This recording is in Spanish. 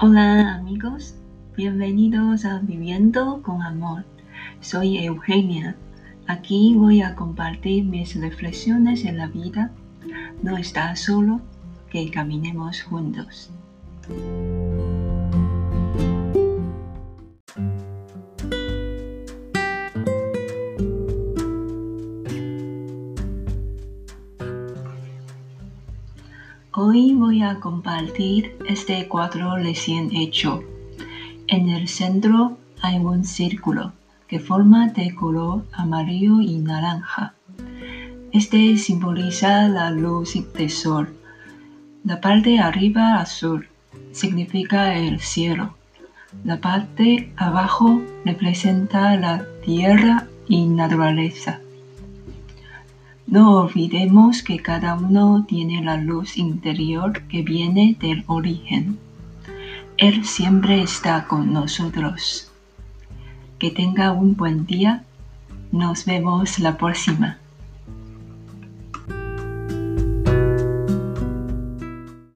Hola amigos, bienvenidos a Viviendo con Amor. Soy Eugenia. Aquí voy a compartir mis reflexiones en la vida. No estás solo, que caminemos juntos. Hoy voy a compartir este cuadro recién hecho. En el centro hay un círculo que forma de color amarillo y naranja. Este simboliza la luz del sol. La parte arriba azul significa el cielo. La parte abajo representa la tierra y naturaleza. No olvidemos que cada uno tiene la luz interior que viene del origen. Él siempre está con nosotros. Que tenga un buen día. Nos vemos la próxima.